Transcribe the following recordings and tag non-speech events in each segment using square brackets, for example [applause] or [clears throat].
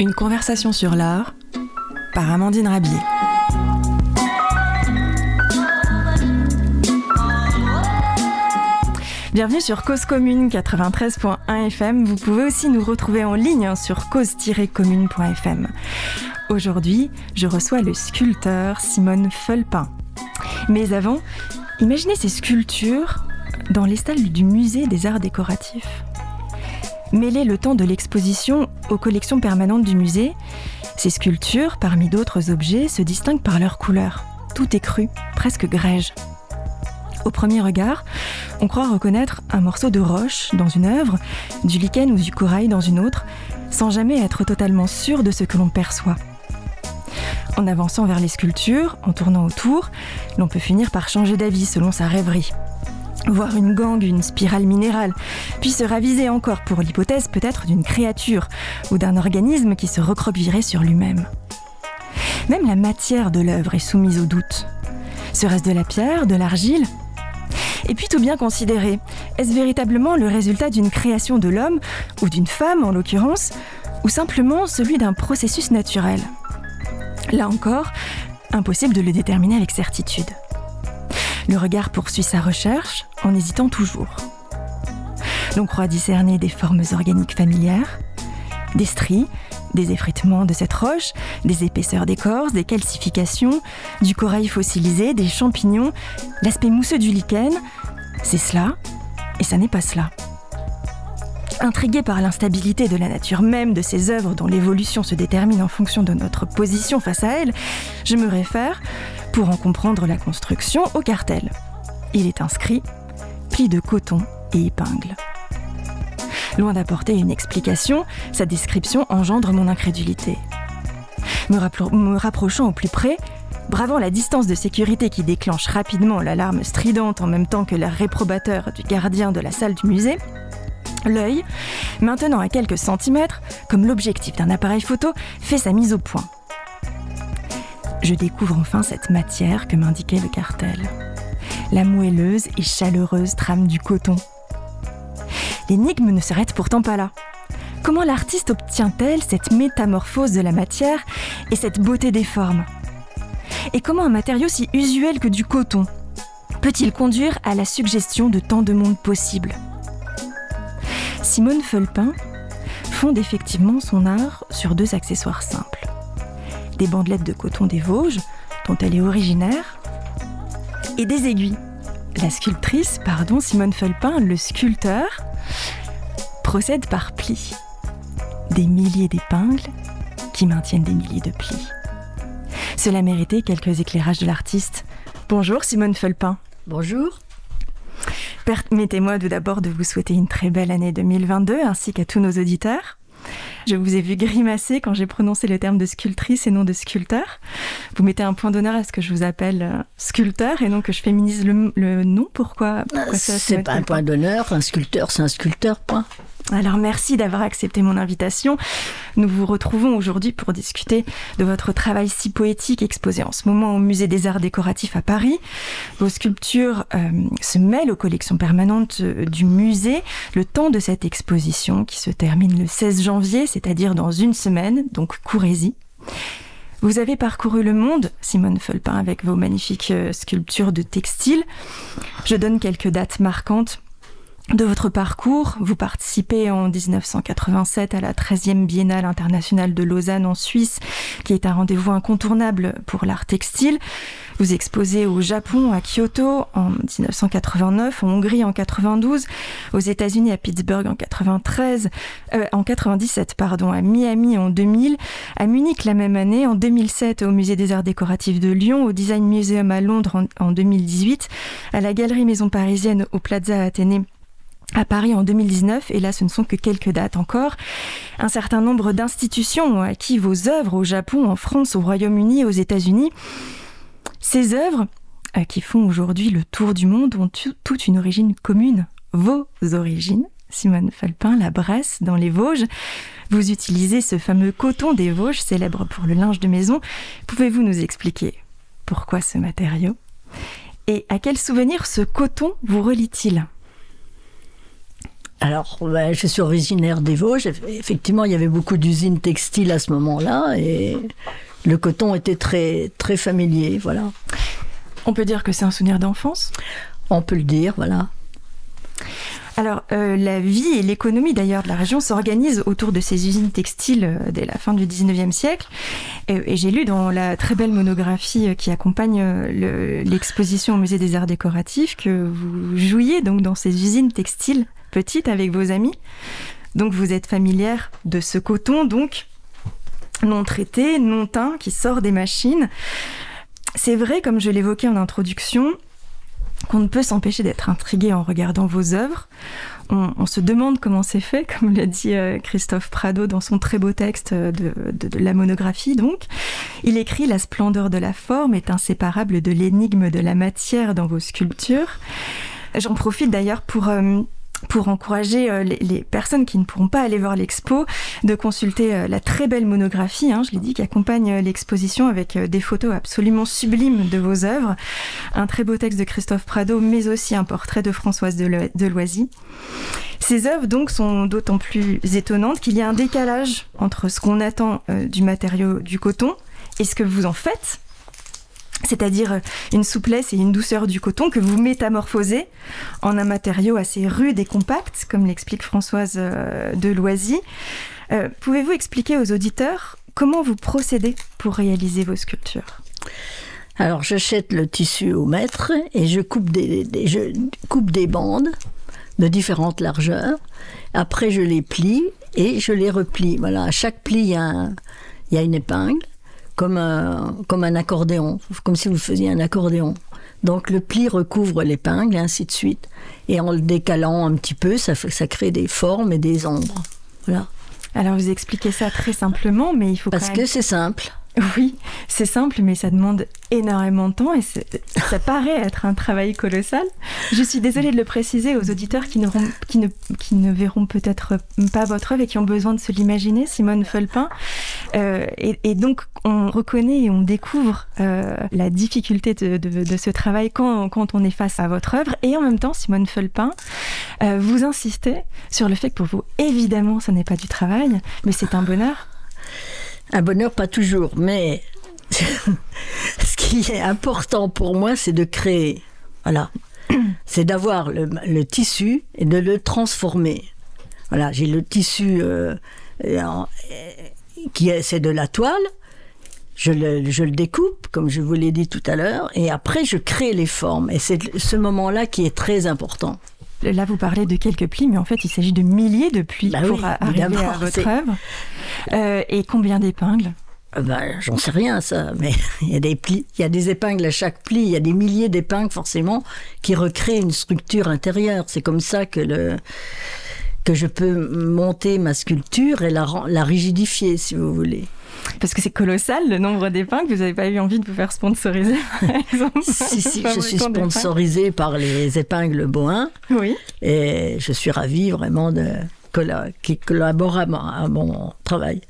Une conversation sur l'art par Amandine Rabier. Bienvenue sur Cause Commune 93.1 FM. Vous pouvez aussi nous retrouver en ligne sur cause-commune.fm. Aujourd'hui, je reçois le sculpteur Simone Felpin. Mais avant, imaginez ces sculptures dans les stalles du musée des arts décoratifs. Mêler le temps de l'exposition aux collections permanentes du musée, ces sculptures, parmi d'autres objets, se distinguent par leur couleur. Tout est cru, presque grège. Au premier regard, on croit reconnaître un morceau de roche dans une œuvre, du lichen ou du corail dans une autre, sans jamais être totalement sûr de ce que l'on perçoit. En avançant vers les sculptures, en tournant autour, l'on peut finir par changer d'avis selon sa rêverie voir une gangue, une spirale minérale, puis se raviser encore pour l'hypothèse peut-être d'une créature ou d'un organisme qui se recroquevillerait sur lui-même. Même la matière de l'œuvre est soumise au doute. Serait-ce de la pierre, de l'argile? Et puis tout bien considéré, est-ce véritablement le résultat d'une création de l'homme, ou d'une femme en l'occurrence, ou simplement celui d'un processus naturel? Là encore, impossible de le déterminer avec certitude. Le regard poursuit sa recherche en hésitant toujours. L'on croit discerner des formes organiques familières, des stries, des effritements de cette roche, des épaisseurs d'écorce, des calcifications, du corail fossilisé, des champignons, l'aspect mousseux du lichen. C'est cela, et ça n'est pas cela. Intrigué par l'instabilité de la nature même de ces œuvres dont l'évolution se détermine en fonction de notre position face à elles, je me réfère pour en comprendre la construction au cartel. Il est inscrit pli de coton et épingle. Loin d'apporter une explication, sa description engendre mon incrédulité. Me, rapprochant au plus près, bravant la distance de sécurité qui déclenche rapidement l'alarme stridente en même temps que l'air réprobateur du gardien de la salle du musée, l'œil, maintenant à quelques centimètres, comme l'objectif d'un appareil photo, fait sa mise au point je découvre enfin cette matière que m'indiquait le cartel. La moelleuse et chaleureuse trame du coton. L'énigme ne s'arrête pourtant pas là. Comment l'artiste obtient-elle cette métamorphose de la matière et cette beauté des formes? Et comment un matériau si usuel que du coton peut-il conduire à la suggestion de tant de monde possible Simone Felpin fonde effectivement son art sur deux accessoires simples des bandelettes de coton des Vosges, dont elle est originaire, et des aiguilles. La sculptrice, pardon, Simone Felpin, le sculpteur, procède par plis. Des milliers d'épingles qui maintiennent des milliers de plis. Cela méritait quelques éclairages de l'artiste. Bonjour Simone Felpin. Bonjour. Permettez-moi tout d'abord de vous souhaiter une très belle année 2022 ainsi qu'à tous nos auditeurs. Je vous ai vu grimacer quand j'ai prononcé le terme de sculptrice et non de sculpteur. Vous mettez un point d'honneur à ce que je vous appelle euh, sculpteur et non que je féminise le, nom. Pourquoi, pourquoi C'est pas un point d'honneur. Un sculpteur, c'est un sculpteur, point. Alors merci d'avoir accepté mon invitation. Nous vous retrouvons aujourd'hui pour discuter de votre travail si poétique exposé en ce moment au Musée des Arts Décoratifs à Paris. Vos sculptures euh, se mêlent aux collections permanentes euh, du musée le temps de cette exposition qui se termine le 16 janvier, c'est-à-dire dans une semaine, donc courez-y. Vous avez parcouru le monde, Simone Felpin, avec vos magnifiques euh, sculptures de textile. Je donne quelques dates marquantes de votre parcours. Vous participez en 1987 à la 13e Biennale internationale de Lausanne en Suisse, qui est un rendez-vous incontournable pour l'art textile. Vous exposez au Japon, à Kyoto en 1989, en Hongrie en 92, aux États-Unis à Pittsburgh en 93, euh, en 97 pardon, à Miami en 2000, à Munich la même année, en 2007 au Musée des Arts Décoratifs de Lyon, au Design Museum à Londres en, en 2018, à la Galerie Maison Parisienne au Plaza Athénée à Paris en 2019, et là ce ne sont que quelques dates encore, un certain nombre d'institutions ont acquis vos œuvres au Japon, en France, au Royaume-Uni, aux États-Unis. Ces œuvres, euh, qui font aujourd'hui le tour du monde, ont toute une origine commune, vos origines. Simone Falpin, la Bresse, dans les Vosges. Vous utilisez ce fameux coton des Vosges, célèbre pour le linge de maison. Pouvez-vous nous expliquer pourquoi ce matériau? Et à quel souvenir ce coton vous relie-t-il? Alors, ben, je suis originaire des Vosges. Effectivement, il y avait beaucoup d'usines textiles à ce moment-là et le coton était très, très familier, voilà. On peut dire que c'est un souvenir d'enfance? On peut le dire, voilà. Alors, euh, la vie et l'économie d'ailleurs de la région s'organisent autour de ces usines textiles euh, dès la fin du 19e siècle. Et, j'ai lu dans la très belle monographie euh, qui accompagne l'exposition au Musée des Arts Décoratifs que vous jouiez donc dans ces usines textiles petites avec vos amis. Donc, vous êtes familière de ce coton, donc non traité, non teint, qui sort des machines. C'est vrai, comme je l'évoquais en introduction, qu'on ne peut s'empêcher d'être intrigué en regardant vos œuvres. On, se demande comment c'est fait, [laughs] comme l'a dit euh, Christophe Prado dans son très beau texte de, de, la monographie. Donc, il écrit La splendeur de la forme est inséparable de l'énigme de la matière dans vos sculptures. J'en profite d'ailleurs pour euh, pour encourager euh, les, personnes qui ne pourront pas aller voir l'expo de consulter euh, la très belle monographie, hein, je l'ai dit, qui accompagne euh, l'exposition avec des photos absolument sublimes de vos œuvres, un très beau texte de Christophe Prado, mais aussi un portrait de Françoise de Loisy. Ces œuvres donc sont d'autant plus étonnantes qu'il y a un décalage entre ce qu'on attend du matériau du coton et ce que vous en faites c'est-à-dire une souplesse et une douceur du coton que vous métamorphosez en un matériau assez rude et compact, comme l'explique Françoise euh, de Loisy. Euh, pouvez-vous expliquer aux auditeurs comment vous procédez pour réaliser vos sculptures? Alors j'achète le tissu au mètre et je coupe des, je coupe des bandes de différentes largeurs. Après je les plie et je les replie. Voilà, à chaque pli il y a une épingle comme un, comme un accordéon, comme si vous faisiez un accordéon. Donc le pli recouvre l'épingle et ainsi de suite. Et en le décalant un petit peu, ça, ça crée des formes et des ombres. Voilà. Alors vous expliquez ça très simplement, mais il faut Parce que c'est simple. Oui, c'est simple, mais ça demande énormément de temps et ça paraît être un travail colossal. Je suis désolée de le préciser aux auditeurs qui, qui, ne, qui ne verront peut-être pas votre œuvre et qui ont besoin de se l'imaginer, Simone Felpin. Euh, et, donc, on reconnaît et on découvre euh, la difficulté de, de, ce travail quand, quand, on est face à votre œuvre. Et en même temps, Simone Felpin, euh, vous insistez sur le fait que pour vous, évidemment, ce n'est pas du travail, mais c'est un bonheur. Un bonheur, pas toujours, mais [laughs] ce qui est important pour moi, c'est de créer. Voilà. [clears throat] C'est d'avoir le, tissu et de le transformer. Voilà, j'ai le tissu euh, qui est, c'est de la toile. Je le, je le, découpe, comme je vous l'ai dit tout à l'heure, et après je crée les formes. Et c'est ce moment-là qui est très important. Là, vous parlez de quelques plis, mais en fait, il s'agit de milliers de plis bah pour arriver à votre œuvre. Euh, et combien d'épingles? Ben, J'en sais rien, ça, mais [laughs] il y a des plis, il y a des épingles à chaque pli, il y a des milliers d'épingles forcément qui recréent une structure intérieure. C'est comme ça que le que je peux monter ma sculpture et la, la rigidifier, si vous voulez. Parce que c'est colossal le nombre d'épingles. Vous n'avez pas eu envie de vous faire sponsoriser, par [laughs] exemple Si, si, je suis sponsorisée par les épingles Boin. Oui. Et je suis ravie vraiment de qui collabore à mon, travail.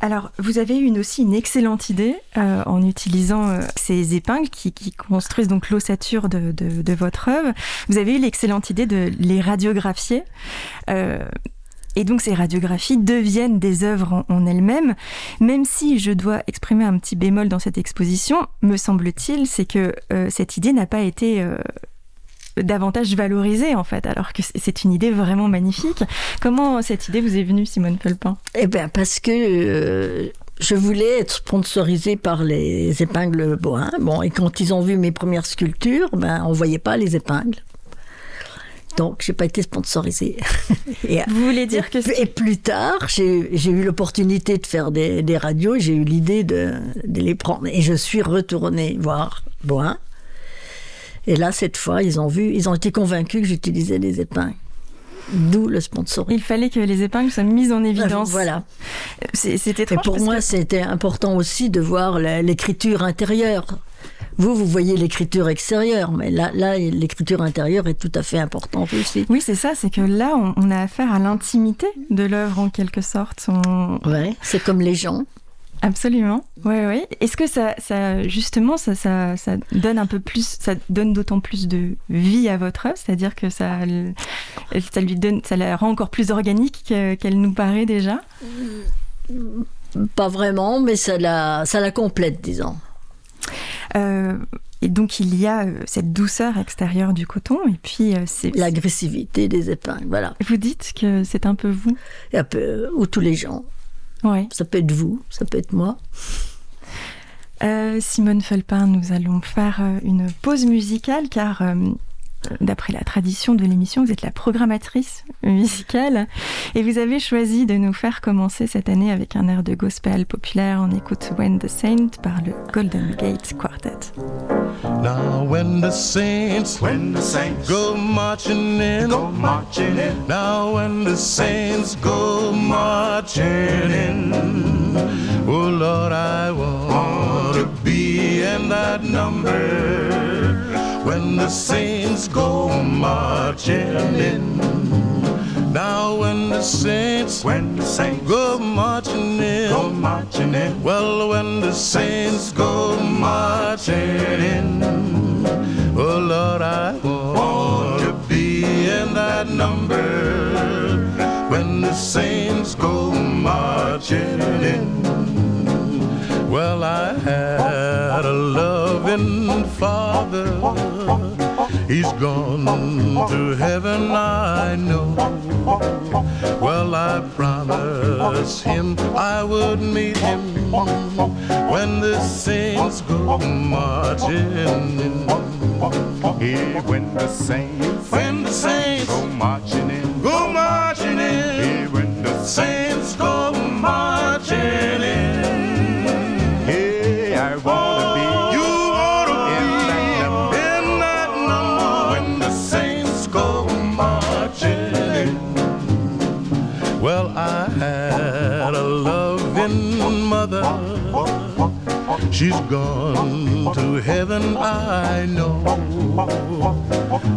Alors, vous avez eu aussi une excellente idée euh, en utilisant euh, ces épingles qui, construisent donc l'ossature de, votre œuvre. Vous avez eu l'excellente idée de les radiographier. Euh, et donc ces radiographies deviennent des œuvres en, elles-mêmes, même si je dois exprimer un petit bémol dans cette exposition, me semble-t-il, c'est que euh, cette idée n'a pas été euh, davantage valorisée en fait, alors que c'est une idée vraiment magnifique. Comment cette idée vous est venue, Simone Pelpin Eh bien parce que euh, je voulais être sponsorisée par les épingles Boin. Bon, et quand ils ont vu mes premières sculptures, ben on voyait pas les épingles. Donc, j'ai pas été sponsorisée. [laughs] et, Vous voulez dire que... Et plus tard, j'ai eu l'opportunité de faire des, des radios, j'ai eu l'idée de, de, les prendre. Et je suis retournée voir Boin. Et là, cette fois, ils ont vu, ils ont été convaincus que j'utilisais des épingles. D'où le sponsor. Il fallait que les épingles soient mises en évidence. Voilà. C'était Et pour moi, c'était important aussi de voir l'écriture intérieure. Vous, vous voyez l'écriture extérieure, mais là, là l'écriture intérieure est tout à fait importante aussi. Oui, c'est ça, c'est que là, on, a affaire à l'intimité de l'œuvre en quelque sorte. On... Ouais, c'est comme les gens. Absolument. Oui, oui. Est-ce que ça, ça justement, ça, ça, ça, donne un peu plus, ça donne d'autant plus de vie à votre œuvre, c'est-à-dire que ça, Ça lui donne, ça la rend encore plus organique qu'elle nous paraît déjà? Pas vraiment, mais ça la, ça la complète, disons. Euh, et donc il y a euh, cette douceur extérieure du coton et puis euh, c'est l'agressivité des épingles. Voilà. Vous dites que c'est un peu vous. un peu ou tous les gens. Ouais. Ça peut être vous, ça peut être moi. Simone Felpin, nous allons faire une pause musicale car d'après la tradition de l'émission, vous êtes la programmatrice musicale et vous avez choisi de nous faire commencer cette année avec un air de gospel populaire. On écoute When the Saint par le Golden Gate Quartet. Now when the saints, when the saints go marching in, go marching in. Now when the saints go marching in, oh Lord, I want to be in that number. When the saints go marching in. Now when the saints, when the saints go marching in, go marching in. Well, when the saints go marching in, oh Lord, I want to be in that number. When the saints go marching in. Well, I had a loving father. He's gone to heaven, I know. Well, I promised him I would meet him when the saints go marching in. Yeah, when the saints, when the She's gone to heaven, I know.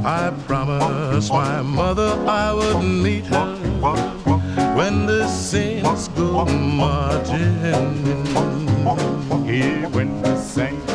I promised my mother I would meet her when the saints go marching in. Yeah, when the saints,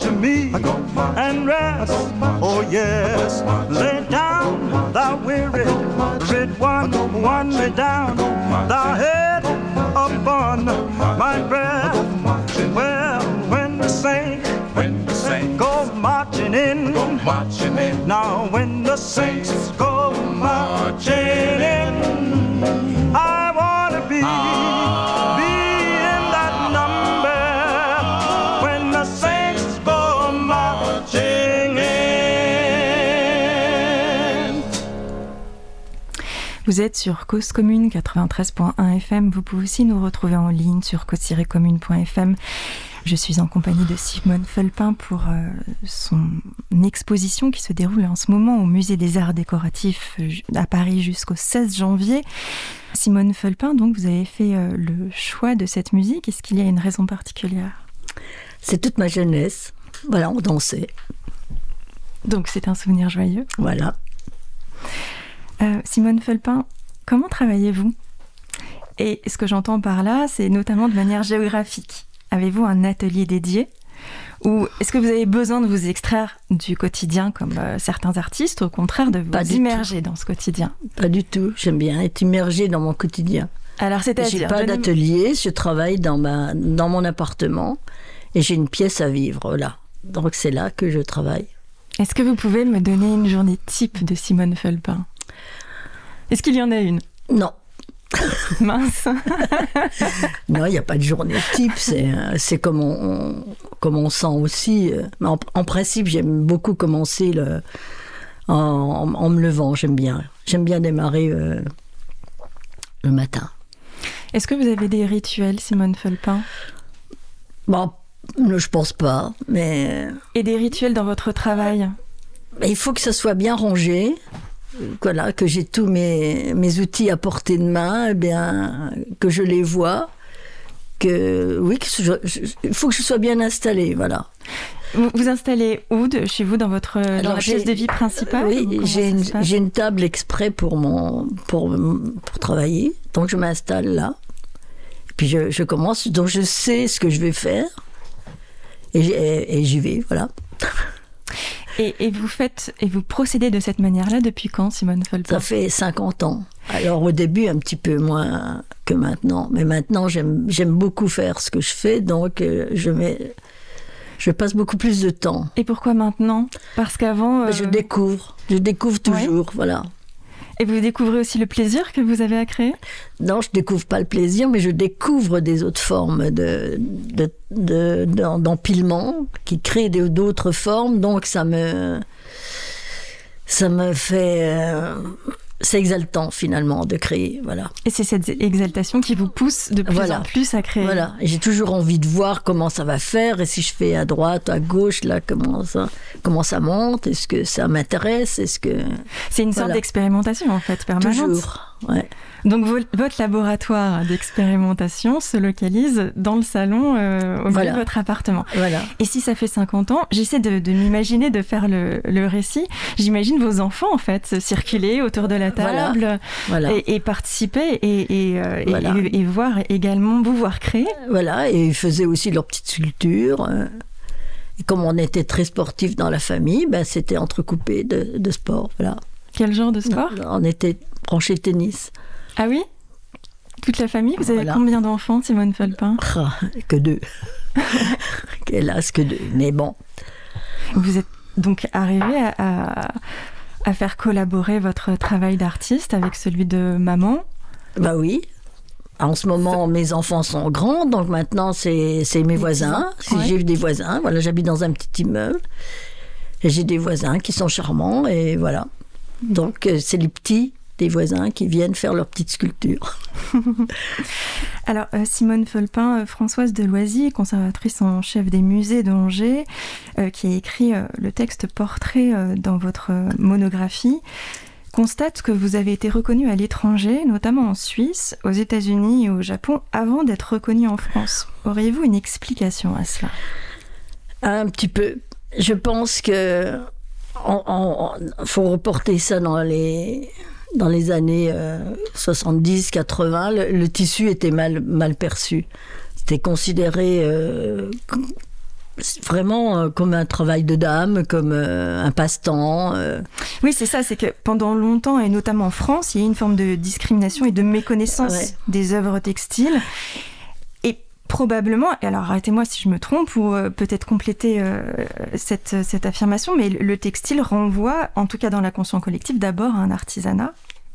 unto me and rest. Oh yes, lay down thou weary, rid one, one lay down thy head upon my breast. Well, when the saints when the saints go marching in, go marching in. Now when the saints go marching in, Vous êtes sur Cause Commune 93.1 FM. Vous pouvez aussi nous retrouver en ligne sur cause-commune.fm. Je suis en compagnie de Simone Felpin pour euh, son exposition qui se déroule en ce moment au Musée des Arts Décoratifs euh, à Paris jusqu'au 16 janvier. Simone Felpin, donc vous avez fait euh, le choix de cette musique. Est-ce qu'il y a une raison particulière? C'est toute ma jeunesse. Voilà, on dansait. Donc c'est un souvenir joyeux? Voilà. Simone Felpin, comment travaillez-vous? Et ce que j'entends par là, c'est notamment de manière géographique. Avez-vous un atelier dédié? Ou est-ce que vous avez besoin de vous extraire du quotidien comme euh, certains artistes, au contraire de vous immerger dans ce quotidien? Pas du tout. J'aime bien être immergée dans mon quotidien. Alors c'est-à-dire J'ai pas d'atelier. Je travaille dans ma dans mon appartement et j'ai une pièce à vivre là. Donc c'est là que je travaille. Est-ce que vous pouvez me donner une journée type de Simone Felpin? Est-ce qu'il y en a une? Non. [laughs] Mince. [laughs] non, il n'y a pas de journée type. C'est, c'est comme, on, comme on sent aussi. Mais en, principe, j'aime beaucoup commencer le, en, me levant. J'aime bien. J'aime bien démarrer euh, le matin. Est-ce que vous avez des rituels, Simone Felpin Bon, je pense pas, mais. Et des rituels dans votre travail? Il faut que ça soit bien rangé voilà, que j'ai tous mes, mes, outils à portée de main, eh bien, que je les vois, que oui, il faut que je sois bien installée, voilà. Vous vous installez où de, chez vous dans votre dans la pièce de vie principale ou Oui, j'ai une, table exprès pour, mon, pour, pour travailler. Donc je m'installe là. Puis je, je commence, donc je sais ce que je vais faire. Et j'y vais, voilà. Et, et vous faites et vous procédez de cette manière-là depuis quand, Simone Folpin Ça fait 50 ans. Alors au début, un petit peu moins que maintenant. Mais maintenant, j'aime beaucoup faire ce que je fais. Donc euh, je, mets, je passe beaucoup plus de temps. Et pourquoi maintenant? Parce qu'avant, euh, Je découvre. Je découvre toujours, voilà. Et vous découvrez aussi le plaisir que vous avez à créer? Non, je découvre pas le plaisir, mais je découvre des autres formes de, de, de- d'em- d'empilement qui créent d'autres formes. Donc ça me, ça me fait, euh, c'est exaltant finalement de créer. Voilà, Et c'est cette exaltation qui vous pousse de plus Voilà. en plus à créer. voilà. J'ai toujours envie de voir comment ça va faire et si je fais à droite, à gauche, là comment ça, comment ça monte. Est-ce que ça m'intéresse Est-ce que C'est une sorte d'expérimentation en fait permanente. toujours Ouais. Donc vo- votre laboratoire d'expérimentation se localise dans le salon euh, au milieu de votre appartement. Voilà. Et si ça fait 50 ans, j'essaie de, de m'imaginer, de faire le, le récit. J'imagine vos enfants, en fait, circuler autour de la table Voilà. et, et participer et, et, euh, et- voir également, vous voir créer. Voilà, et ils faisaient aussi leurs petites sculptures. euh, Et comme on était très sportifs dans la famille, ben, c'était entrecoupé de, de sport. Voilà. Quel genre de sport? On était branchés tennis. Ah oui Toute la famille Vous avez Voilà. combien d'enfants, Simone Felpin Ah, que deux. [laughs] Hélas, que deux. Mais bon, Vous êtes donc arrivé à, à- à faire collaborer votre travail d'artiste avec celui de maman. bah oui. En ce moment, mes enfants sont grands, donc maintenant, c'est c'est mes voisins. ouais. J'ai des voisins. Voilà, j'habite dans un petit immeuble. Et j'ai des voisins qui sont charmants, et voilà. Donc, euh, c'est les petits des voisins qui viennent faire leurs petites sculptures. [laughs] Alors, euh, Simone Felpin, euh, Françoise Deloisy, conservatrice en chef des musées d'Angers, euh, qui a écrit le texte portrait dans votre monographie, constate que vous avez été reconnue à l'étranger, notamment en Suisse, aux États-Unis et au Japon, avant d'être reconnue en France. Auriez-vous une explication à cela? Un petit peu. Je pense que on- on- faut reporter ça dans les dans les années 70-80. Le, le tissu était mal mal perçu. C'était considéré euh, vraiment euh, comme un travail de dame, comme euh, un passe-temps. euh. Oui, c'est ça, c'est que pendant longtemps, et notamment en France, il y a eu une forme de discrimination et de méconnaissance Ouais. des œuvres textiles. Probablement, et alors arrêtez-moi si je me trompe, ou euh, peut-être compléter euh, cette, cette affirmation, mais le textile renvoie, en tout cas dans la conscience collective, d'abord à un artisanat.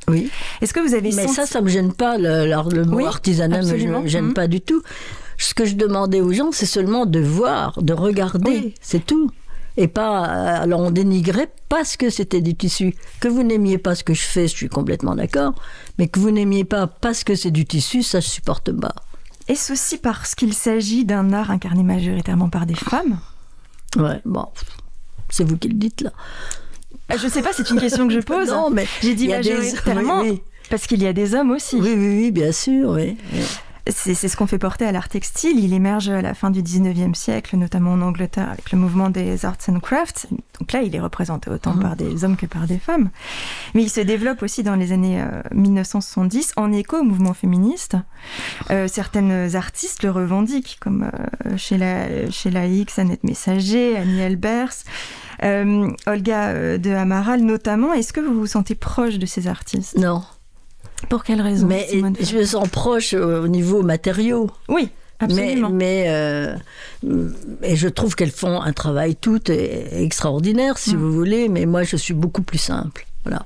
Oui. Est-ce que vous avez Mais senti... ça, ça me gêne pas. Le, le- le mot Oui, artisanat me absolument. gêne- Mhm. pas du tout. Ce que je demandais aux gens, c'est seulement de voir, de regarder, Oui. c'est tout. Et pas, euh, alors on dénigrait parce que c'était du tissu. Que vous n'aimiez pas ce que je fais, je suis complètement d'accord. Mais que vous n'aimiez pas parce que c'est du tissu, ça je supporte pas. Est-ce aussi parce qu'il s'agit d'un art incarné majoritairement par des femmes Ouais, bon, c'est vous qui le dites là. Ah, Je sais pas, c'est une question que je pose. [laughs] Non, mais J'ai dit des- majoritairement, oui, oui. parce qu'il y a des hommes aussi. Oui, oui, oui, bien sûr, oui. C'est ce qu'on fait porter à l'art textile. Il émerge à la fin du 19e siècle, notamment en Angleterre, avec le mouvement des arts and crafts. Donc là, il est représenté autant par des hommes que par des femmes. Mais il se développe aussi dans les années euh, 1970 en écho au mouvement féministe. Euh, certaines artistes le revendiquent, comme euh, Sheila, Sheila Hicks, Annette Messager, Annie Albers, euh, Olga euh, de Amaral notamment. Est-ce que vous vous sentez proche de ces artistes? Non, Pour quelle raison mais je me sens proche au niveau matériaux. Oui, absolument. Mais, mais euh, et je trouve qu'elles font un travail tout e- extraordinaire, si Mm. vous voulez, mais moi je suis beaucoup plus simple. Voilà.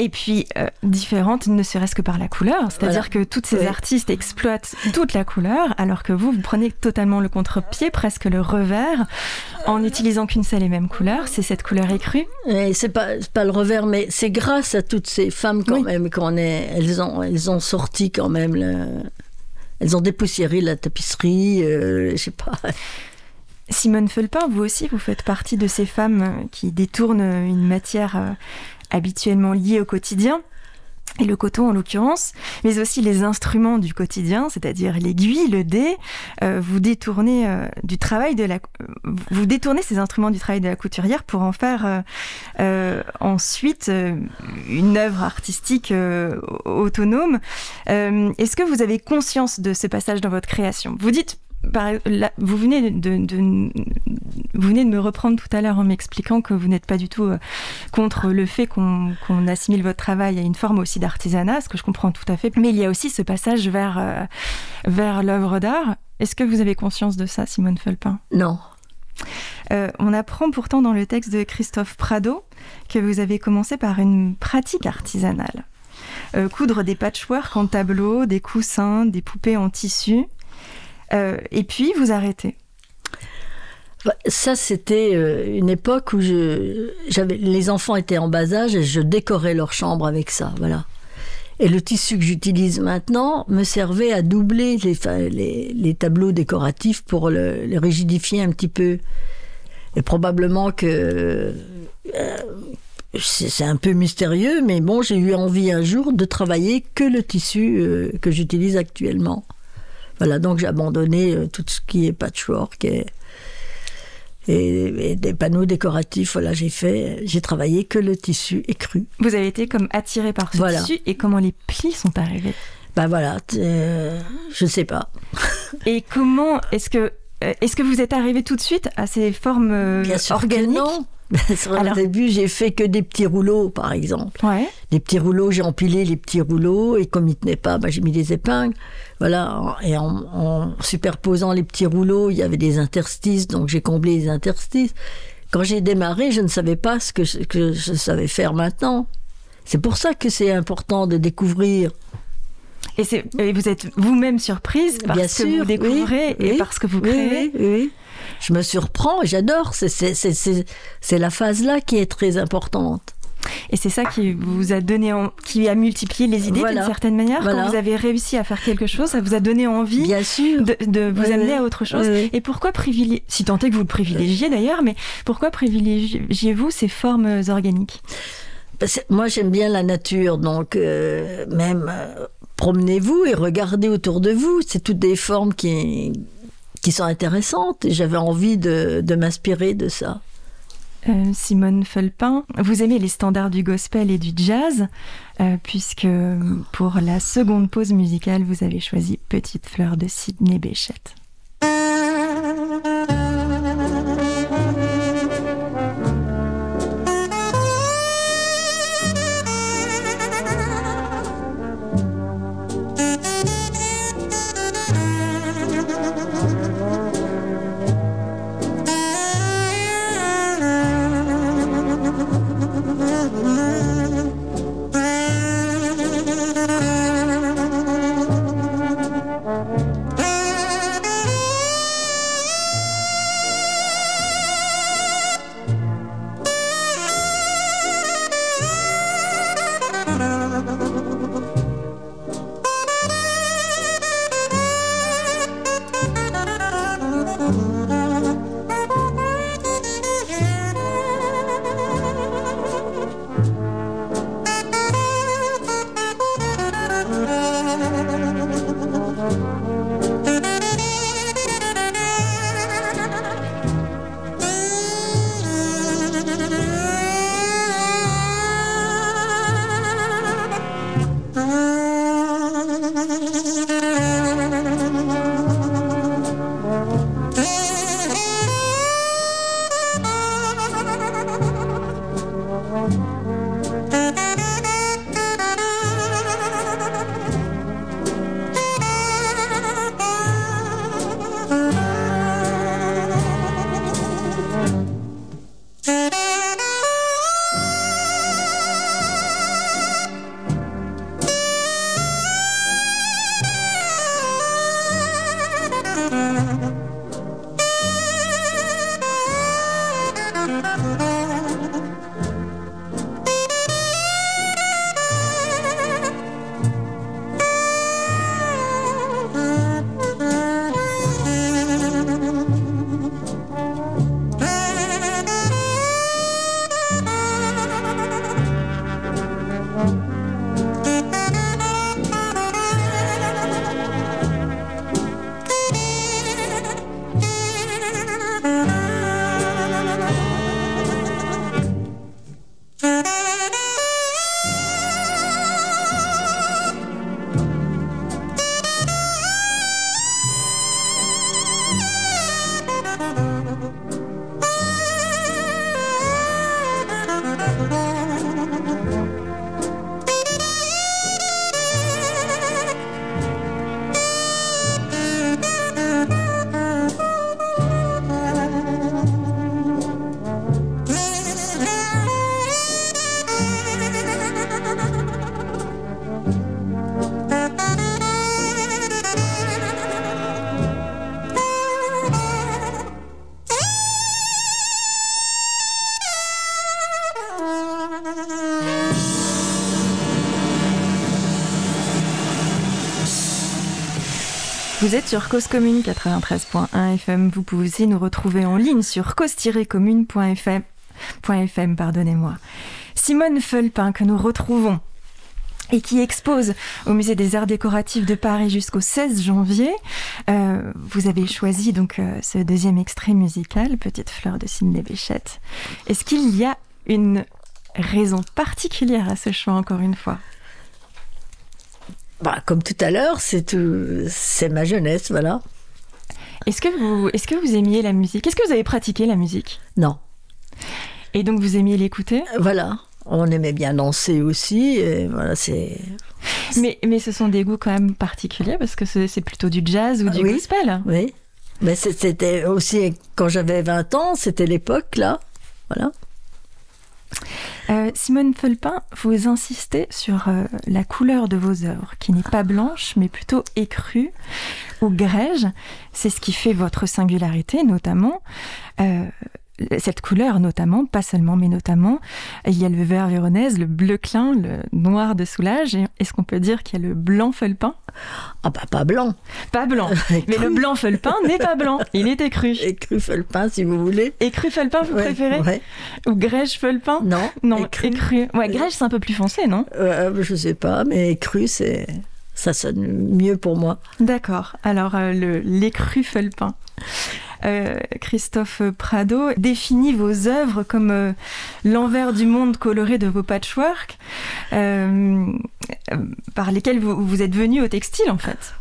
Et puis, euh, différente, ne serait-ce que par la couleur. C'est-à-dire Voilà. que toutes ces Oui. artistes exploitent toute la couleur, alors que vous, vous prenez totalement le contre-pied, presque le revers, en n'utilisant qu'une seule et même couleur. C'est cette couleur écrue. Et c'est pas, le revers, mais c'est grâce à toutes ces femmes quand Oui. même qu'on est, elles ont, elles ont sorti quand même, le- elles ont dépoussiéré la tapisserie, euh, je sais pas. Simone Felpin, vous aussi, vous faites partie de ces femmes qui détournent une matière euh, habituellement liée au quotidien et le coton en l'occurrence, mais aussi les instruments du quotidien, c'est-à-dire l'aiguille, le dé. Euh, vous détournez euh, du travail de la, vous détournez ces instruments du travail de la couturière pour en faire euh, euh, ensuite euh, une œuvre artistique euh, autonome. Euh, Est-ce que vous avez conscience de ce passage dans votre création? Vous dites par- là, vous, venez de, de- vous venez de me reprendre tout à l'heure en m'expliquant que vous n'êtes pas du tout euh, contre le fait qu'on assimile votre travail à une forme aussi d'artisanat, ce que je comprends tout à fait. Mais il y a aussi ce passage vers, euh, vers l'œuvre d'art. Est-ce que vous avez conscience de ça, Simone Felpin? Non. Euh, On apprend pourtant dans le texte de Christophe Prado que vous avez commencé par une pratique artisanale. Euh, coudre des patchworks en tableau, des coussins, des poupées en tissu. Euh, et puis vous arrêtez. Bah, Ça, c'était euh, une époque où je, j'avais, les enfants étaient en bas âge et je décorais leur chambre avec ça, voilà. Et le tissu que j'utilise maintenant me servait à doubler les, les, tableaux décoratifs pour le, le rigidifier un petit peu. Et probablement que euh, c'est, un peu mystérieux, mais bon, j'ai eu envie un jour de travailler que le tissu que j'utilise actuellement. Voilà, donc j'ai abandonné euh, tout ce qui est patchwork et, et, et des panneaux décoratifs. Voilà, j'ai fait, j'ai travaillé que le tissu écru. Vous avez été comme attiré par ce Voilà. tissu et comment les plis sont arrivés? Ben voilà, euh, je sais pas. Et comment est-ce que euh, est-ce que vous êtes arrivé tout de suite à ces formes Bien sûr que organiques? non. [laughs] Sur Alors- le début, j'ai fait que des petits rouleaux, par exemple. Ouais. Des petits rouleaux, j'ai empilé les petits rouleaux et comme ils tenaient pas, ben, j'ai mis des épingles. Voilà, et en, en superposant les petits rouleaux, il y avait des interstices, donc j'ai comblé les interstices. Quand j'ai démarré, je ne savais pas ce que, je- que je savais faire maintenant. C'est pour ça que c'est important de découvrir. Et, et vous êtes vous-même surprise parce Bien que sûr, vous découvrez oui, et oui, parce que vous créez. oui. Je me surprends j'adore. C'est- la phase-là qui est très importante. Et c'est ça qui vous a donné, en- qui a multiplié les idées Voilà. d'une certaine manière. Voilà. Quand vous avez réussi à faire quelque chose, ça vous a donné envie Bien sûr. de, de vous Oui, amener à autre chose. Oui. Et pourquoi privilégier, si tant est que vous le privilégiez d'ailleurs, mais pourquoi privilégiez-vous ces formes organiques? Parce que moi, j'aime bien la nature, donc euh, même euh, promenez-vous et regardez autour de vous. C'est toutes des formes qui, qui sont intéressantes et j'avais envie de, m'inspirer de ça. Euh, Simone Felpin, vous aimez les standards du gospel et du jazz, euh, puisque pour la seconde pause musicale, vous avez choisi Petite fleur de Sidney Bechet. Vous êtes sur Cause Commune 93.1 FM. Vous pouvez aussi nous retrouver en ligne sur cause-commune.fm. .fm, pardonnez-moi. Simone Felpin, que nous retrouvons et qui expose au Musée des Arts Décoratifs de Paris jusqu'au 16 janvier. Euh, vous avez choisi donc euh, ce deuxième extrait musical, Petite fleur de Sidney Béchette. Est-ce qu'il y a une raison particulière à ce choix, encore une fois? Bah, comme tout à l'heure, c'est tout- c'est ma jeunesse, voilà. Est-ce que, vous, est-ce que vous aimiez la musique? Est-ce que vous avez pratiqué la musique? Non, Et donc vous aimiez l'écouter? Voilà. On aimait bien danser aussi, et voilà, c'est... mais, mais ce sont des goûts quand même particuliers parce que c'est plutôt du jazz ou du Ah oui. gospel. Oui. Mais c'était aussi, quand j'avais 20 ans, c'était l'époque, là. Voilà. Euh, Simone Felpin, vous insistez sur euh, la couleur de vos œuvres, qui n'est pas blanche, mais plutôt écrue ou grège. C'est ce qui fait votre singularité, notamment. Euh, cette couleur, notamment, pas seulement, mais notamment, il y a le vert véronèse, le bleu clin, le noir de soulage. Est-ce qu'on peut dire qu'il y a le blanc felpin? Ah bah, pas blanc. Pas blanc. [laughs] Mais le blanc felpin n'est pas blanc, il est écru. [laughs] Écru felpin, si vous voulez. Écru felpin, vous Ouais, préférez? ouais. Ou grège felpin? Non, Non, écru. écru. Ouais, grège, c'est un peu plus foncé, non? Euh, je sais pas, mais écru, c'est... Ça sonne mieux pour moi. D'accord. Alors, euh, le felpin. Euh, Christophe Prado définit vos œuvres comme euh, l'envers du monde coloré de vos patchwork, euh, par lesquels vous, vous êtes venu au textile, en fait.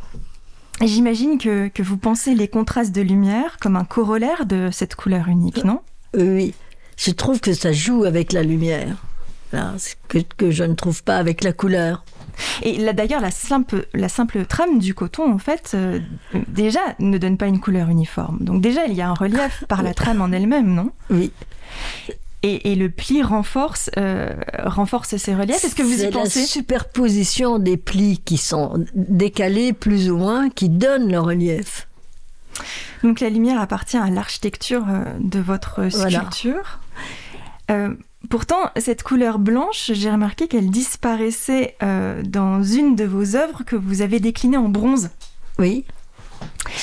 J'imagine que, que vous pensez les contrastes de lumière comme un corollaire de cette couleur unique, non? Oui, je trouve que ça joue avec la lumière. Voilà, que, que je ne trouve pas avec la couleur. Et là, d'ailleurs, la simple, la simple trame du coton, en fait, euh, déjà, ne donne pas une couleur uniforme. Donc déjà, il y a un relief [laughs] par la trame en elle-même, non? Oui. et, et le pli renforce, euh, renforce ces reliefs. Est-ce que vous y C'est pensez? la superposition des plis qui sont décalés plus ou moins qui donnent le relief. Donc la lumière appartient à l'architecture euh, de votre Voilà. sculpture. Euh, pourtant, cette couleur blanche, j'ai remarqué qu'elle disparaissait euh, dans une de vos œuvres que vous avez déclinée en bronze. Oui.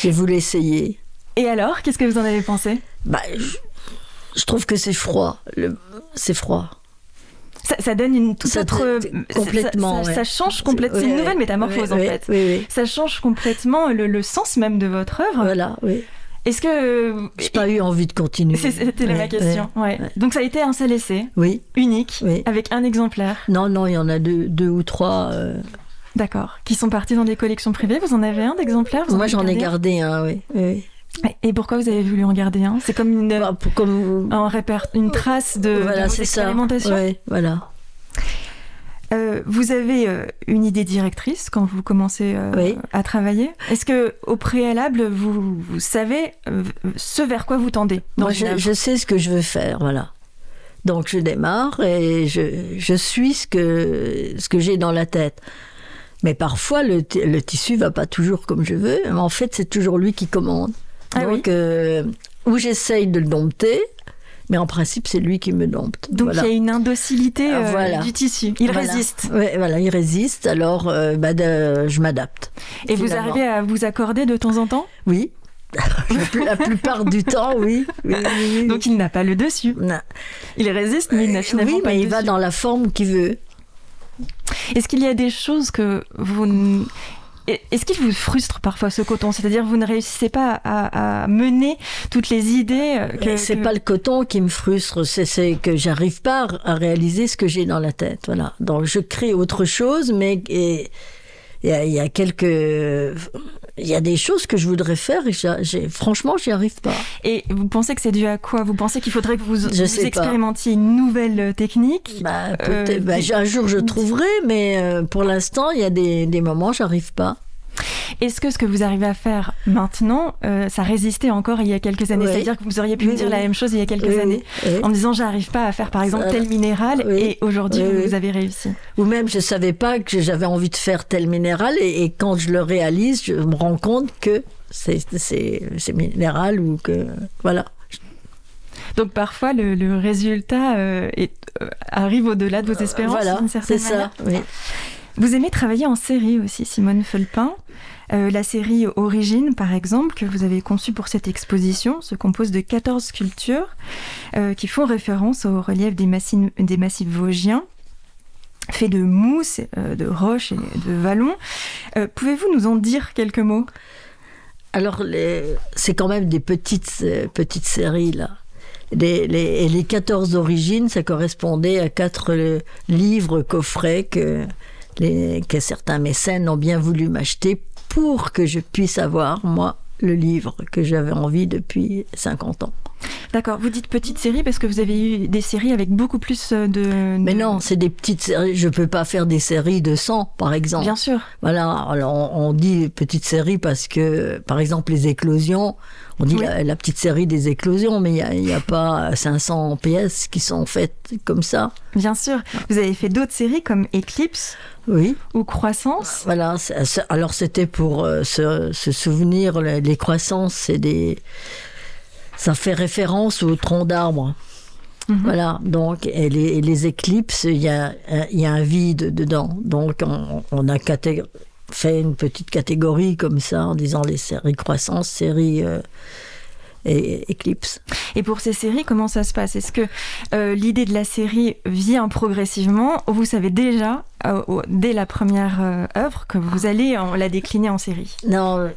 J'ai voulu essayer. Et alors, qu'est-ce que vous en avez pensé? Bah, je, je trouve que c'est froid. Le- C'est froid. ça, ça donne une toute Ça- autre... complètement, Ça, ouais. ça change complètement. C'est une nouvelle métamorphose, en fait. Ça change complètement le, le sens même de votre œuvre. Voilà, oui. Est-ce que... J'ai pas eu envie de continuer. C'était Ouais, ma question. ouais. ouais. Donc ça a été un seul essai, Oui. unique, Oui. avec un exemplaire. Non, non, il y en a deux, deux ou trois. euh. D'accord. Qui sont partis dans des collections privées. Vous en avez un d'exemplaire? Moi, j'en ai gardé un, oui. Et pourquoi vous avez voulu en garder un? C'est comme une, Bah, pour- comme... un repère, une trace de, voilà, c'est ça. voilà. Euh, Vous avez euh, une idée directrice quand vous commencez euh, Oui. à travailler? Est-ce que au préalable, vous, vous savez ce vers quoi vous tendez Moi, je, sais ce que je veux faire, voilà. Donc, je démarre et je, je suis ce que, ce que j'ai dans la tête. Mais parfois, le, le tissu va pas toujours comme je veux. Mais en fait, c'est toujours lui qui commande. Ah. Donc, ou j'essaye de le dompter, mais en principe, c'est lui qui me dompte. Donc Voilà. il y a une indocilité Ah, euh, voilà. du tissu. Il Voilà. résiste. Ouais, voilà, il résiste, alors euh, bah, de- je m'adapte. Et vous arrivez à vous accorder de temps en temps? Oui. [laughs] la, plupart du temps, oui. oui, oui, oui. Donc il n'a pas le dessus. Non. Il résiste, mais il n'a finalement oui, pas mais le il va dans la forme qu'il veut. Est-ce qu'il y a des choses que vous... Est-ce qu'il vous frustre parfois ce coton? C'est-à-dire vous ne réussissez pas à, à mener toutes les idées euh, que... C'est que- pas le coton qui me frustre, c'est- que j'arrive pas à réaliser ce que j'ai dans la tête. Voilà. Donc je crée autre chose, mais il y, y a quelques, il y a des choses que je voudrais faire et j'ai, franchement, j'y arrive pas. Et vous pensez que c'est dû à quoi? Vous pensez qu'il faudrait que vous, pas. expérimentiez une nouvelle euh, technique? Bah, Euh, peut-être- bah, un jour je trouverai, mais euh, pour l'instant, il y a des, des moments, j'arrive pas. Est-ce que ce que vous arrivez à faire maintenant, euh, ça résistait encore il y a quelques années? Oui. C'est-à-dire que vous auriez pu me dire oui. la même chose il y a quelques années en me disant j'arrive pas à faire par exemple tel minéral et aujourd'hui vous, avez réussi. Ou même, je savais pas que j'avais envie de faire tel minéral, et, et quand je le réalise, je me rends compte que c'est, minéral ou que voilà. Donc parfois le, le résultat euh, est- euh, arrive au-delà de vos espérances voilà, d'une certaine c'est manière? ça. Oui. Vous aimez travailler en série aussi, Simone Felpin. Euh, la série Origine, par exemple, que vous avez conçue pour cette exposition, se compose de 14 sculptures euh, qui font référence au relief des massifs, vosgiens fait de mousse, euh, de roches et de vallons. Euh, Pouvez-vous nous en dire quelques mots? Alors, c'est quand même des petites, petites séries, là. Les, les- et les 14 origines, ça correspondait à quatre livres coffrets que, les, que certains mécènes ont bien voulu m'acheter pour que je puisse avoir, moi, le livre que j'avais envie depuis 50 ans. D'accord, vous dites petite série parce que vous avez eu des séries avec beaucoup plus euh, de... Mais non, c'est des petites séries. Je peux pas faire des séries de 100, par exemple. Bien sûr. Voilà, alors on, dit petite série parce que, par exemple, les éclosions, on dit Oui. la, la petite série des éclosions, mais il n'y a, a pas 500 pièces qui sont faites comme ça. Bien sûr. Vous avez fait d'autres séries comme Eclipse Oui, ou Croissance. voilà. Alors c'était pour euh, se, se souvenir, les croissances, c'est des. Ça fait référence au tronc d'arbre. Mhm. Voilà, donc, et les, et les éclipses, il y a, un- il y a un vide dedans. Donc, on, on a fait une petite catégorie comme ça, en disant les séries croissance, séries euh, et éclipses. Et pour ces séries, comment ça se passe? Est-ce que euh, l'idée de la série vient progressivement? Ou vous savez déjà, euh, dès la première euh, œuvre, que vous allez en- la décliner en série? Non, euh,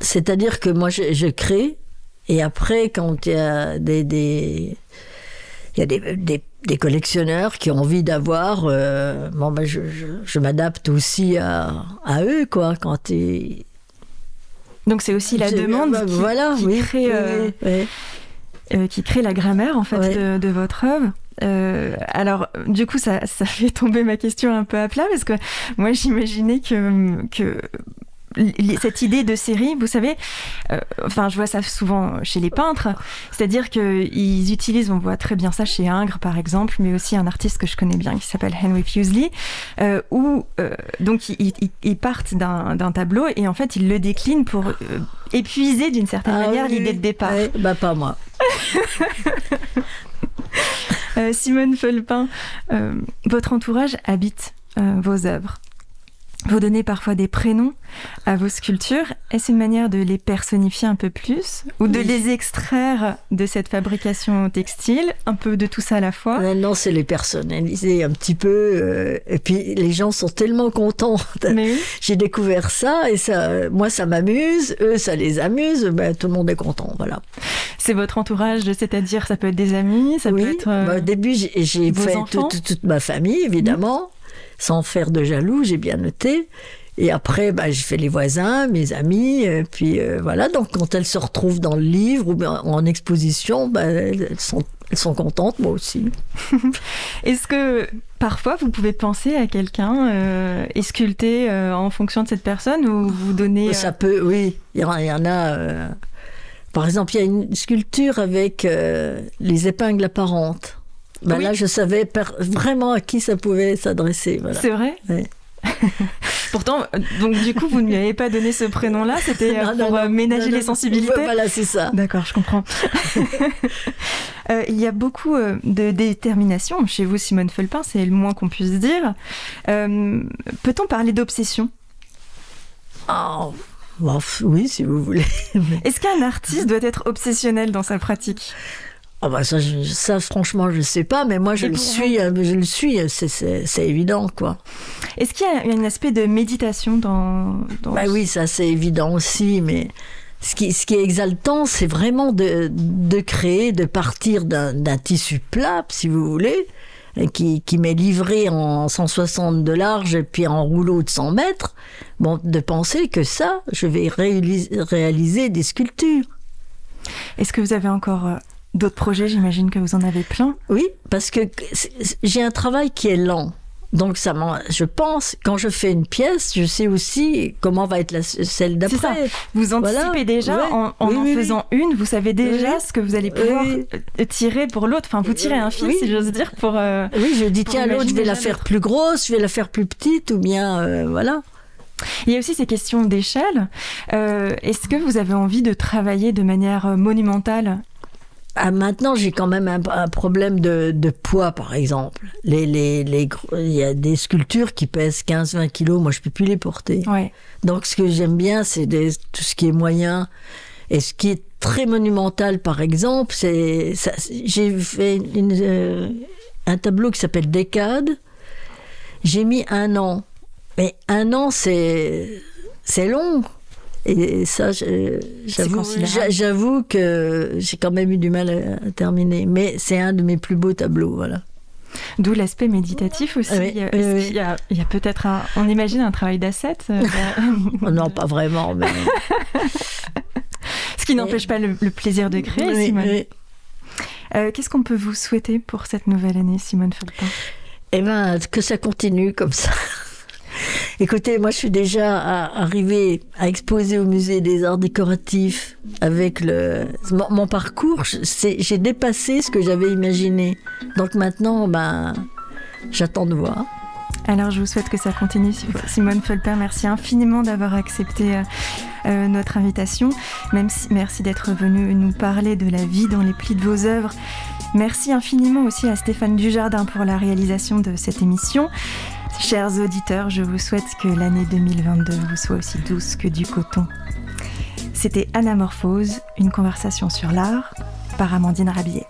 c'est-à-dire que moi, je, je crée, et après, quand il y a des. des il y a des, des- des collectionneurs qui ont envie d'avoir. euh, bon, ben, je, je- je m'adapte aussi à, à eux, quoi. Quand ils, Donc c'est aussi la demande bah, qui, voilà, qui oui, crée, euh, oui, euh, qui crée la grammaire en fait Ouais. de, de votre œuvre. Alors, du coup, ça, ça [laughs] fait tomber ma question un peu à plat parce que moi, j'imaginais que, que cette idée de série, vous savez, euh, enfin, je vois ça souvent chez les peintres, c'est-à-dire qu'ils utilisent, on voit très bien ça chez Ingres par exemple, mais aussi un artiste que je connais bien qui s'appelle Henry Fuseli, euh, où euh, donc ils, ils- ils partent d'un tableau et en fait ils le déclinent pour épuiser d'une certaine Ah manière oui, l'idée oui. de départ. Ouais, bah, pas moi. [laughs] Simone Felpin, votre entourage habite vos œuvres. Vous donnez parfois des prénoms à vos sculptures. Est-ce une manière de les personnifier un peu plus ou de Oui. les extraire de cette fabrication textile Un peu de tout ça à la fois? Maintenant, c'est les personnaliser un petit peu. euh, et puis, les gens sont tellement contents. Oui. [laughs] J'ai découvert ça et ça, moi, ça m'amuse. Eux, ça les amuse. Ben, tout le monde est content. Voilà. C'est votre entourage, c'est-à-dire ça peut être des amis, ça oui. peut être. euh, Bah, au début, j'ai fait toute, toute ma famille, évidemment, sans faire de jaloux. J'ai bien noté. Et après, bah, j'ai fait les voisins, mes amis, et puis euh, voilà. Donc, quand elles se retrouvent dans le livre ou en exposition, bah, elles, sont, elles sont contentes, moi aussi. [laughs] Est-ce que parfois vous pouvez penser à quelqu'un euh, et sculpter euh, en fonction de cette personne ou vous donnez. euh, Ça peut, oui. Il y en, a. euh, par exemple, il y a une sculpture avec euh, les épingles apparentes. Ben Oui. Là, je savais vraiment à qui ça pouvait s'adresser. Voilà. C'est vrai Ouais. [laughs] Pourtant, donc du coup, vous ne lui avez pas donné ce prénom-là, c'était [laughs] Non, pour euh, non, ménager les sensibilités Voilà, c'est ça. D'accord, je comprends. [laughs] Euh, il y a beaucoup euh, de détermination chez vous, Simone Felpin, c'est le moins qu'on puisse dire. Euh, Peut-on parler d'obsession? Oh, bon, oui, si vous voulez. Est-ce qu'un artiste doit être obsessionnel dans sa pratique? Ah bah ça, je- ça, franchement, je sais pas, mais moi, je le suis. euh, Je le suis. c'est- C'est évident, quoi. Est-ce qu'il y a un aspect de méditation dans... dans Bah oui, ça c'est évident aussi, mais ce qui, ce qui est exaltant, c'est vraiment de, de créer, de partir d'un tissu plat, si vous voulez, et qui, qui m'est livré en 160 de large et puis en rouleau de 100 mètres. Bon, de penser que ça, je vais réaliser, réaliser des sculptures. Est-ce que vous avez encore euh, d'autres projets J'imagine que vous en avez plein. Oui, parce que j'ai un travail qui est lent. Donc, ça je pense, quand je fais une pièce, je sais aussi comment va être la, celle C'est ça. d'après. Vous anticipez Voilà. déjà Ouais. en en, Oui, en oui, oui. faisant une, vous savez déjà ce que vous allez pouvoir euh, tirer pour l'autre. Enfin, vous tirez un fil, si j'ose dire, pour... euh, Oui, je dis, tiens, l'autre, je vais la faire plus grosse, je vais la faire plus petite, ou bien, euh, voilà. Il y a aussi ces questions d'échelle. Euh, Est-ce que vous avez envie de travailler de manière monumentale Ah, maintenant, j'ai quand même un, un problème de, de poids, par exemple. Les, les, les, il y a des sculptures qui pèsent 15-20 kilos, moi je peux plus les porter. Ouais. Donc ce que j'aime bien, c'est tout ce qui est moyen. Et ce qui est très monumental, par exemple, c'est... J'ai fait une, euh, un tableau qui s'appelle Décade. J'ai mis un an. Mais un an, c'est c'est long. Et ça, j'avoue que j'ai quand même eu du mal à, terminer. Mais c'est un de mes plus beaux tableaux, voilà. D'où l'aspect méditatif aussi. Oui, oui, oui. qu'il y a, il y a peut-être un. On imagine un travail d'asset. euh, [laughs] Oh non, pas vraiment, mais... [laughs] Ce qui n'empêche pas le, le plaisir de créer, Simone. Euh, Qu'est-ce qu'on peut vous souhaiter pour cette nouvelle année, Simone Felpin Eh ben, que ça continue comme ça. Écoutez, moi, je suis déjà arrivée à exposer au musée des arts décoratifs avec le mon, parcours. J'ai dépassé ce que j'avais imaginé. Donc maintenant, ben, j'attends de voir. Alors, je vous souhaite que ça continue, Sim- Simone Felpin. Merci infiniment d'avoir accepté euh, euh, notre invitation. Merci d'être venu nous parler de la vie dans les plis de vos œuvres. Merci infiniment aussi à Stéphane Dujardin pour la réalisation de cette émission. Chers auditeurs, je vous souhaite que l'année 2022 vous soit aussi douce que du coton. C'était Anamorphose, une conversation sur l'art par Amandine Rabier.